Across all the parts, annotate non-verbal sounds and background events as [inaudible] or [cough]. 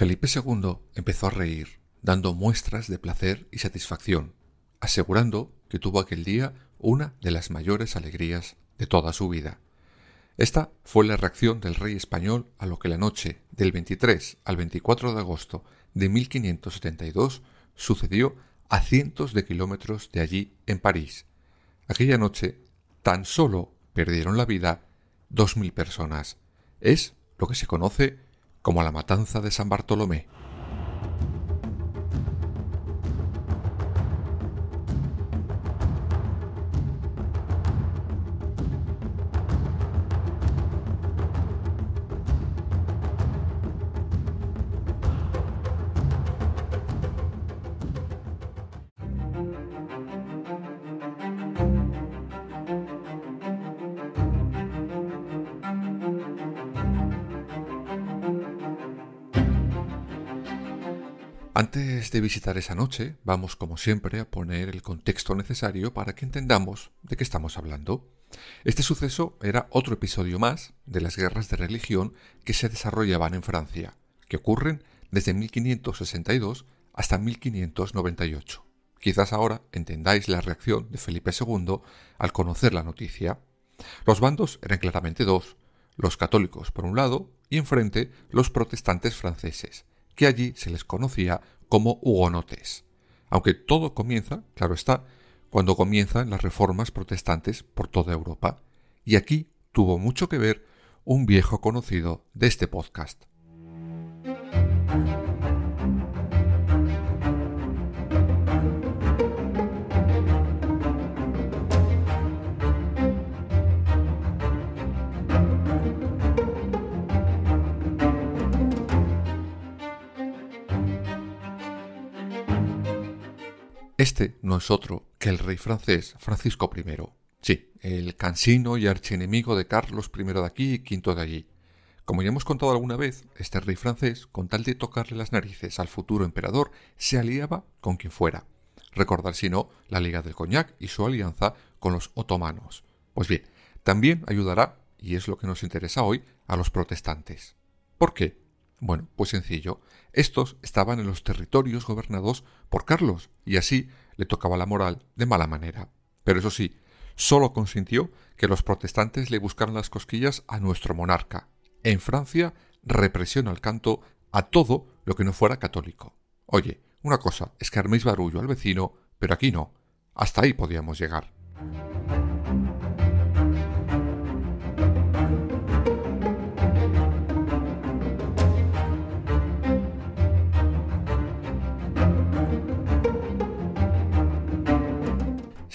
Felipe II empezó a reír, dando muestras de placer y satisfacción, asegurando que tuvo aquel día una de las mayores alegrías de toda su vida. Esta fue la reacción del rey español a lo que la noche del 23 al 24 de agosto de 1572 sucedió a cientos de kilómetros de allí en París. Aquella noche tan solo perdieron la vida dos mil personas. Es lo que se conoce como la matanza de San Bartolomé. Visitar esa noche, vamos como siempre a poner el contexto necesario para que entendamos de qué estamos hablando. Este suceso era otro episodio más de las guerras de religión que se desarrollaban en Francia, que ocurren desde 1562 hasta 1598. Quizás ahora entendáis la reacción de Felipe II al conocer la noticia. Los bandos eran claramente dos, los católicos por un lado y enfrente los protestantes franceses, que allí se les conocía como hugonotes. Aunque todo comienza, claro está, cuando comienzan las reformas protestantes por toda Europa. Y aquí tuvo mucho que ver un viejo conocido de este podcast. Este no es otro que el rey francés Francisco I. Sí, el cansino y archienemigo de Carlos I de aquí y V de allí. Como ya hemos contado alguna vez, este rey francés, con tal de tocarle las narices al futuro emperador, se aliaba con quien fuera. Recordar si no la Liga del Coñac y su alianza con los otomanos. Pues bien, también ayudará, y es lo que nos interesa hoy, a los protestantes. ¿Por qué? Bueno, pues sencillo. Estos estaban en los territorios gobernados por Carlos, y así le tocaba la moral de mala manera. Pero eso sí, solo consintió que los protestantes le buscaran las cosquillas a nuestro monarca. En Francia, represión al canto a todo lo que no fuera católico. Oye, una cosa es que arméis barullo al vecino, pero aquí no. Hasta ahí podíamos llegar.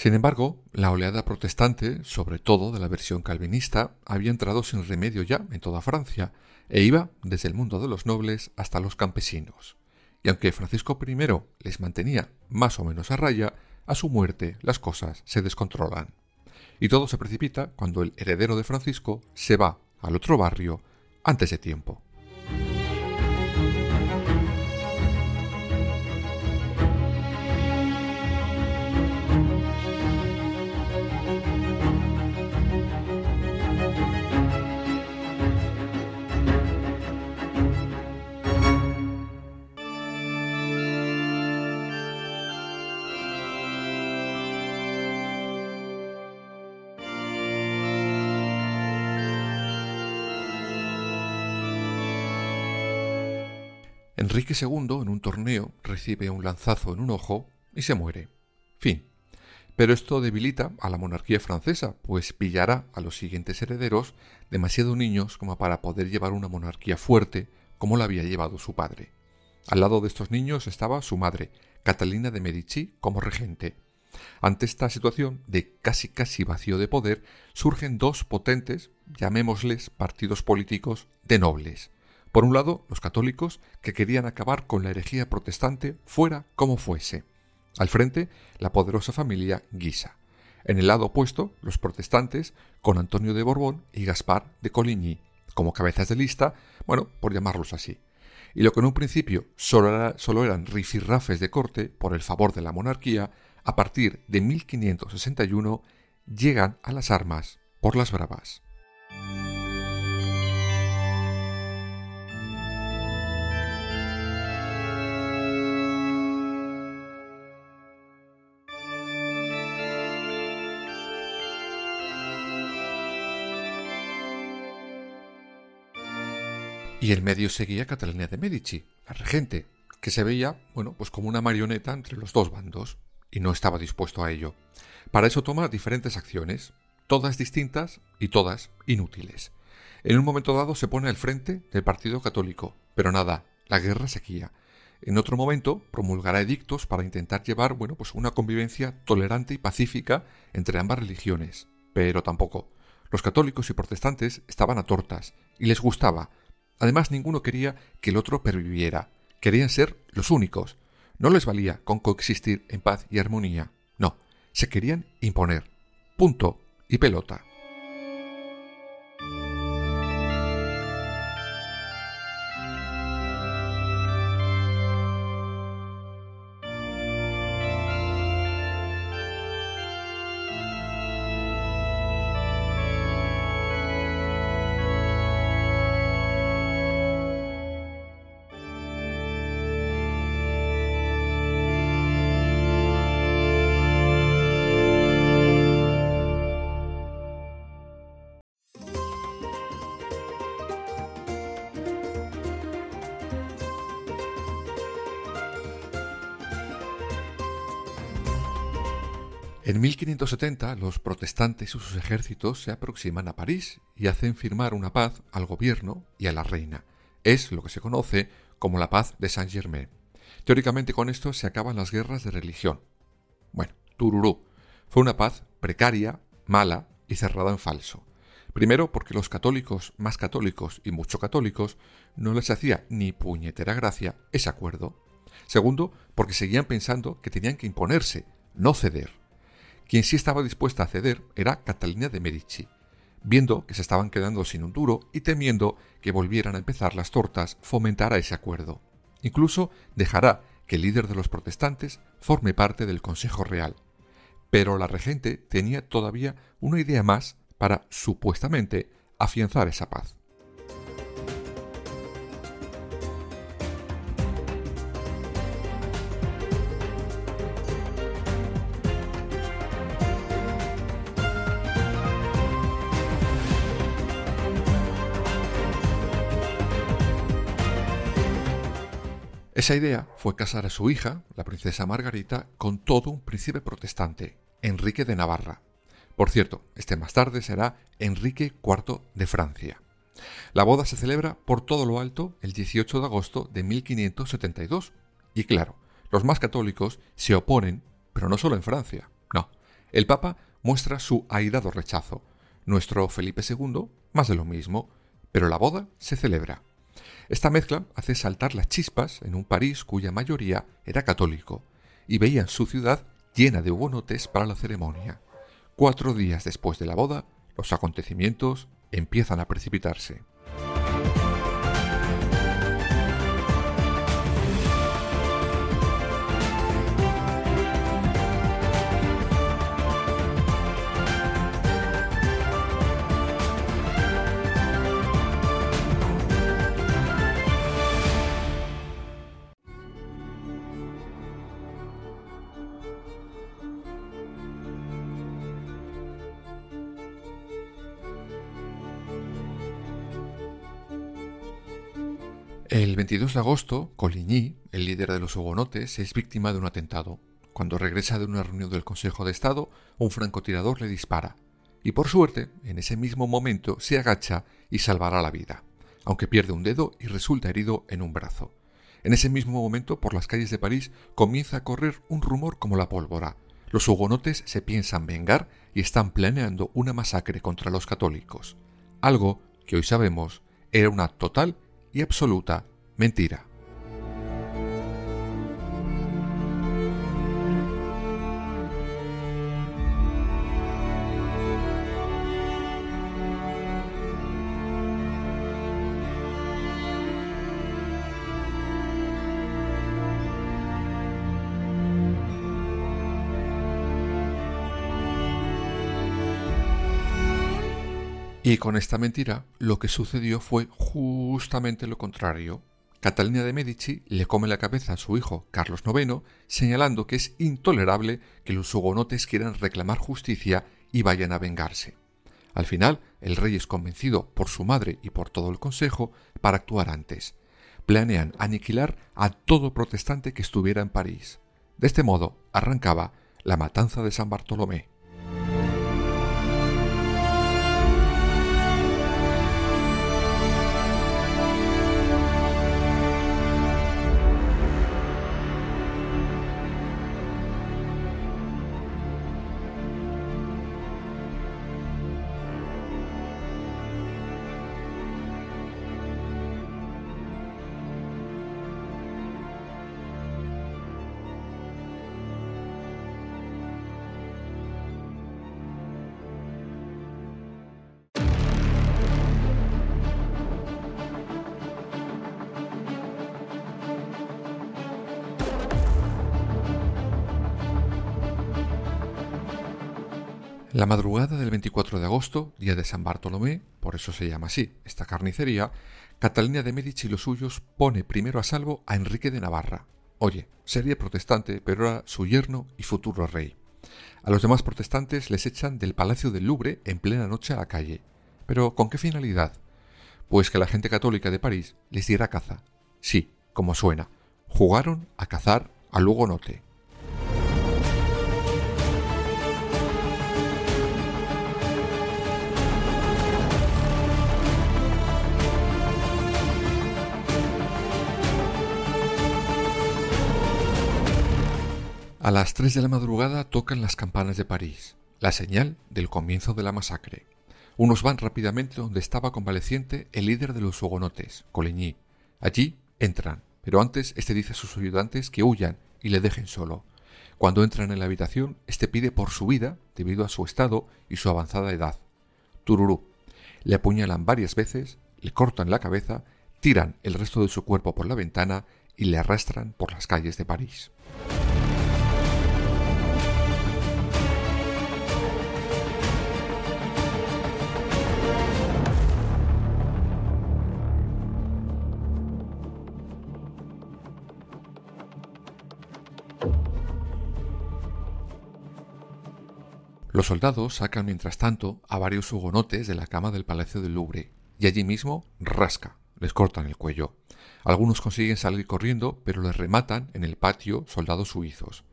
Sin embargo, la oleada protestante, sobre todo de la versión calvinista, había entrado sin remedio ya en toda Francia, e iba desde el mundo de los nobles hasta los campesinos. Y aunque Francisco I les mantenía más o menos a raya, a su muerte las cosas se descontrolan. Y todo se precipita cuando el heredero de Francisco se va al otro barrio antes de tiempo. Enrique II en un torneo recibe un lanzazo en un ojo y se muere. Fin. Pero esto debilita a la monarquía francesa, pues pillará a los siguientes herederos demasiado niños como para poder llevar una monarquía fuerte como la había llevado su padre. Al lado de estos niños estaba su madre, Catalina de Medici, como regente. Ante esta situación de casi casi vacío de poder, surgen dos potentes, llamémosles partidos políticos de nobles. Por un lado, los católicos, que querían acabar con la herejía protestante fuera como fuese. Al frente, la poderosa familia Guisa. En el lado opuesto, los protestantes, con Antonio de Borbón y Gaspar de Coligny, como cabezas de lista, bueno, por llamarlos así. Y lo que en un principio solo, eran rifirrafes de corte por el favor de la monarquía, a partir de 1561 llegan a las armas por las bravas. Y el medio seguía Catalina de Medici, la regente, que se veía, bueno, pues como una marioneta entre los dos bandos y no estaba dispuesto a ello. Para eso toma diferentes acciones, todas distintas y todas inútiles. En un momento dado se pone al frente del Partido Católico, pero nada, la guerra seguía. En otro momento promulgará edictos para intentar llevar, bueno, pues una convivencia tolerante y pacífica entre ambas religiones, pero tampoco. Los católicos y protestantes estaban a tortas y les gustaba. Además, ninguno quería que el otro perviviera. Querían ser los únicos, no les valía con coexistir en paz y armonía. No, se querían imponer. Punto y pelota. En 1570 los protestantes y sus ejércitos se aproximan a París y hacen firmar una paz al gobierno y a la reina. Es lo que se conoce como la paz de Saint-Germain. Teóricamente con esto se acaban las guerras de religión. Bueno, tururú. Fue una paz precaria, mala y cerrada en falso. Primero porque los católicos más católicos y mucho católicos no les hacía ni puñetera gracia ese acuerdo. Segundo, porque seguían pensando que tenían que imponerse, no ceder. Quien sí estaba dispuesta a ceder era Catalina de Medici, viendo que se estaban quedando sin un duro y temiendo que volvieran a empezar las tortas, fomentará ese acuerdo. Incluso dejará que el líder de los protestantes forme parte del Consejo Real. Pero la regente tenía todavía una idea más para, supuestamente, afianzar esa paz. Esa idea fue casar a su hija, la princesa Margarita, con todo un príncipe protestante, Enrique de Navarra. Por cierto, este más tarde será Enrique IV de Francia. La boda se celebra por todo lo alto el 18 de agosto de 1572. Y claro, los más católicos se oponen, pero no solo en Francia. No, el Papa muestra su airado rechazo. Nuestro Felipe II, más de lo mismo, pero la boda se celebra. Esta mezcla hace saltar las chispas en un París cuya mayoría era católico y veían su ciudad llena de hugonotes para la ceremonia. Cuatro días después de la boda, los acontecimientos empiezan a precipitarse. 22 de agosto, Coligny, el líder de los hugonotes, es víctima de un atentado. Cuando regresa de una reunión del Consejo de Estado, un francotirador le dispara. Y por suerte, en ese mismo momento se agacha y salvará la vida, aunque pierde un dedo y resulta herido en un brazo. En ese mismo momento, por las calles de París, comienza a correr un rumor como la pólvora. Los hugonotes se piensan vengar y están planeando una masacre contra los católicos, algo que hoy sabemos era una total y absoluta mentira. Y con esta mentira, lo que sucedió fue justamente lo contrario. Catalina de Medici le come la cabeza a su hijo Carlos IX, señalando que es intolerable que los hugonotes quieran reclamar justicia y vayan a vengarse. Al final, el rey es convencido por su madre y por todo el consejo para actuar antes. Planean aniquilar a todo protestante que estuviera en París. De este modo, arrancaba la matanza de San Bartolomé. La madrugada del 24 de agosto, día de San Bartolomé, por eso se llama así esta carnicería, Catalina de Medici y los suyos pone primero a salvo a Enrique de Navarra. Oye, sería protestante, pero era su yerno y futuro rey. A los demás protestantes les echan del Palacio del Louvre en plena noche a la calle. ¿Pero con qué finalidad? Pues que la gente católica de París les diera caza. Sí, como suena. Jugaron a cazar al hugonote. A las 3 de la madrugada tocan las campanas de París, la señal del comienzo de la masacre. Unos van rápidamente donde estaba convaleciente el líder de los hugonotes, Coligny. Allí entran, pero antes este dice a sus ayudantes que huyan y le dejen solo. Cuando entran en la habitación, este pide por su vida debido a su estado y su avanzada edad. Tururú. Le apuñalan varias veces, le cortan la cabeza, tiran el resto de su cuerpo por la ventana y le arrastran por las calles de París. Los soldados sacan mientras tanto a varios hugonotes de la cama del Palacio del Louvre y allí mismo rasca, les cortan el cuello. Algunos consiguen salir corriendo, pero les rematan en el patio soldados suizos.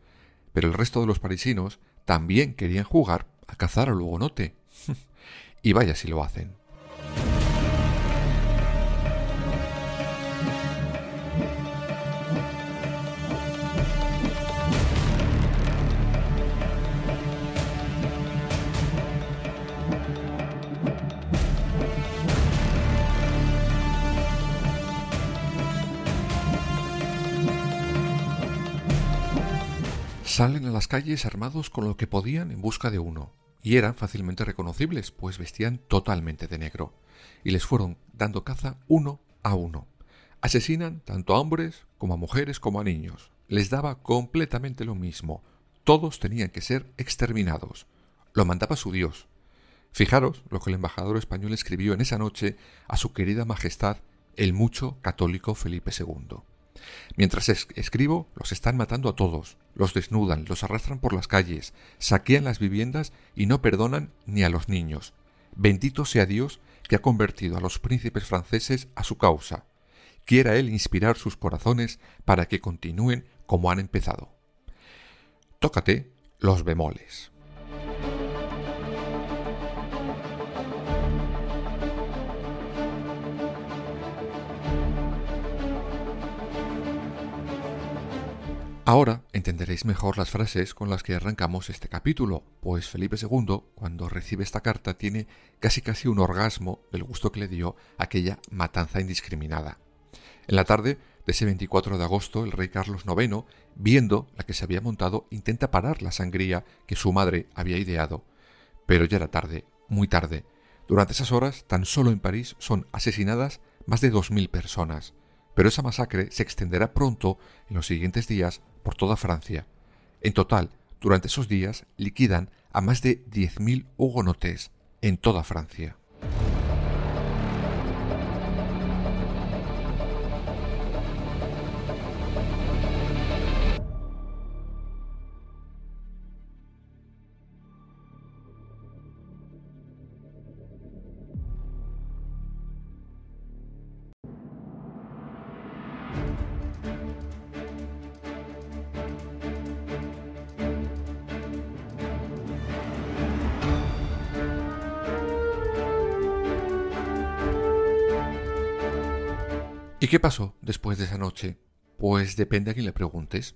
Pero el resto de los parisinos también querían jugar a cazar al hugonote. [laughs] y vaya si lo hacen. Salen a las calles armados con lo que podían en busca de uno, y eran fácilmente reconocibles, pues vestían totalmente de negro, y les fueron dando caza uno a uno. Asesinan tanto a hombres como a mujeres como a niños. Les daba completamente lo mismo. Todos tenían que ser exterminados. Lo mandaba su Dios. Fijaros lo que el embajador español escribió en esa noche a su querida Majestad el mucho católico Felipe II. Mientras escribo, los están matando a todos, los desnudan, los arrastran por las calles, saquean las viviendas y no perdonan ni a los niños. Bendito sea Dios que ha convertido a los príncipes franceses a su causa. Quiera Él inspirar sus corazones para que continúen como han empezado. Tócate los bemoles. Ahora entenderéis mejor las frases con las que arrancamos este capítulo, pues Felipe II, cuando recibe esta carta, tiene casi casi un orgasmo del gusto que le dio aquella matanza indiscriminada. En la tarde de ese 24 de agosto, el rey Carlos IX, viendo la que se había montado, intenta parar la sangría que su madre había ideado. Pero ya era tarde, muy tarde. Durante esas horas, tan solo en París son asesinadas más de 2.000 personas. Pero esa masacre se extenderá pronto, en los siguientes días, por toda Francia. En total, durante esos días, liquidan a más de 10.000 hugonotes en toda Francia. Qué pasó después de esa noche? Pues depende a quien le preguntes.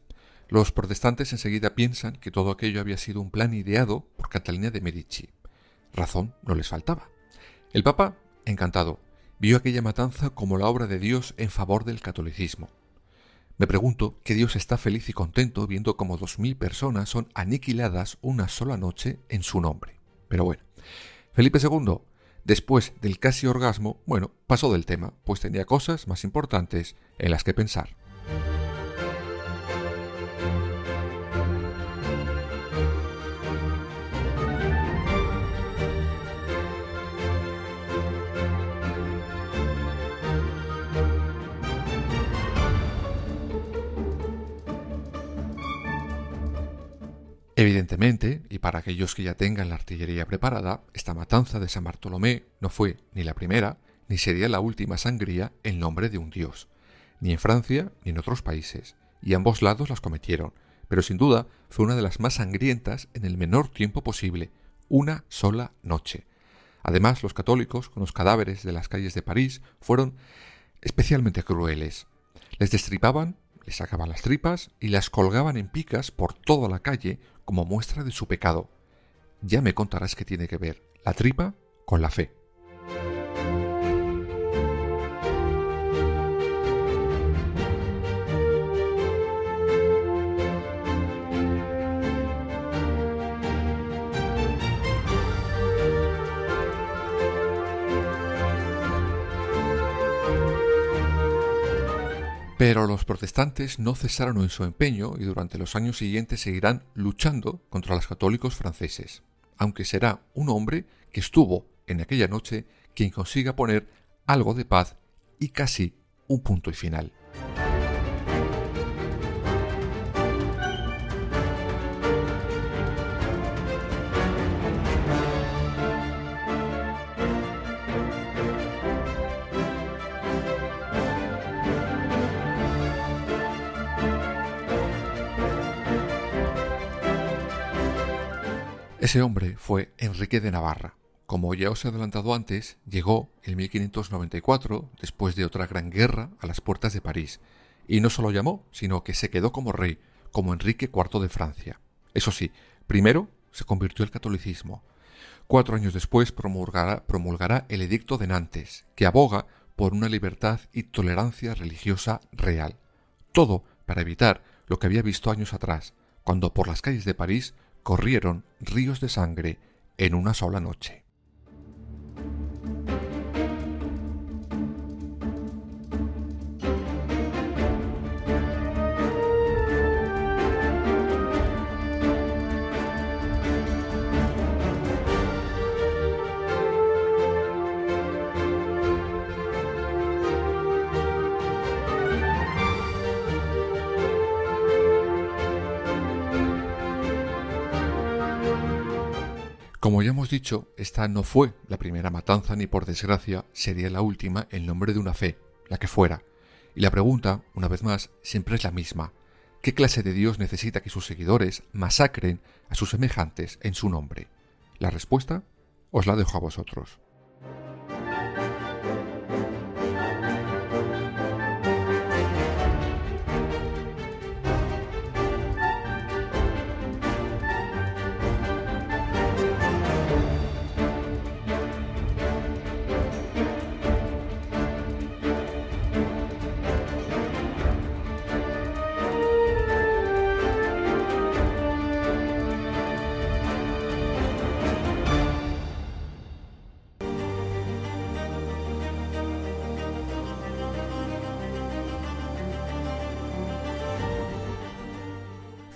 Los protestantes enseguida piensan que todo aquello había sido un plan ideado por Catalina de Medici. Razón no les faltaba. El Papa, encantado, vio aquella matanza como la obra de Dios en favor del catolicismo. Me pregunto que Dios está feliz y contento viendo cómo dos mil personas son aniquiladas una sola noche en su nombre. Pero bueno, Felipe II Después del casi orgasmo, bueno, pasó del tema, pues tenía cosas más importantes en las que pensar. Evidentemente, y para aquellos que ya tengan la artillería preparada, esta matanza de San Bartolomé no fue ni la primera, ni sería la última sangría en nombre de un dios, ni en Francia ni en otros países, y ambos lados las cometieron, pero sin duda fue una de las más sangrientas en el menor tiempo posible, una sola noche. Además, los católicos, con los cadáveres de las calles de París, fueron especialmente crueles. Les destripaban, les sacaban las tripas y las colgaban en picas por toda la calle como muestra de su pecado. Ya me contarás qué tiene que ver la tripa con la fe. Pero los protestantes no cesaron en su empeño y durante los años siguientes seguirán luchando contra los católicos franceses, aunque será un hombre que estuvo en aquella noche quien consiga poner algo de paz y casi un punto y final. Ese hombre fue Enrique de Navarra. Como ya os he adelantado antes, llegó en 1594, después de otra gran guerra, a las puertas de París, y no solo llamó, sino que se quedó como rey, como Enrique IV de Francia. Eso sí, primero se convirtió al catolicismo. Cuatro años después promulgará, promulgará el Edicto de Nantes, que aboga por una libertad y tolerancia religiosa real. Todo para evitar lo que había visto años atrás, cuando por las calles de París corrieron ríos de sangre en una sola noche. Como ya hemos dicho, esta no fue la primera matanza ni por desgracia sería la última en nombre de una fe, la que fuera. Y la pregunta, una vez más, siempre es la misma. ¿Qué clase de Dios necesita que sus seguidores masacren a sus semejantes en su nombre? La respuesta os la dejo a vosotros.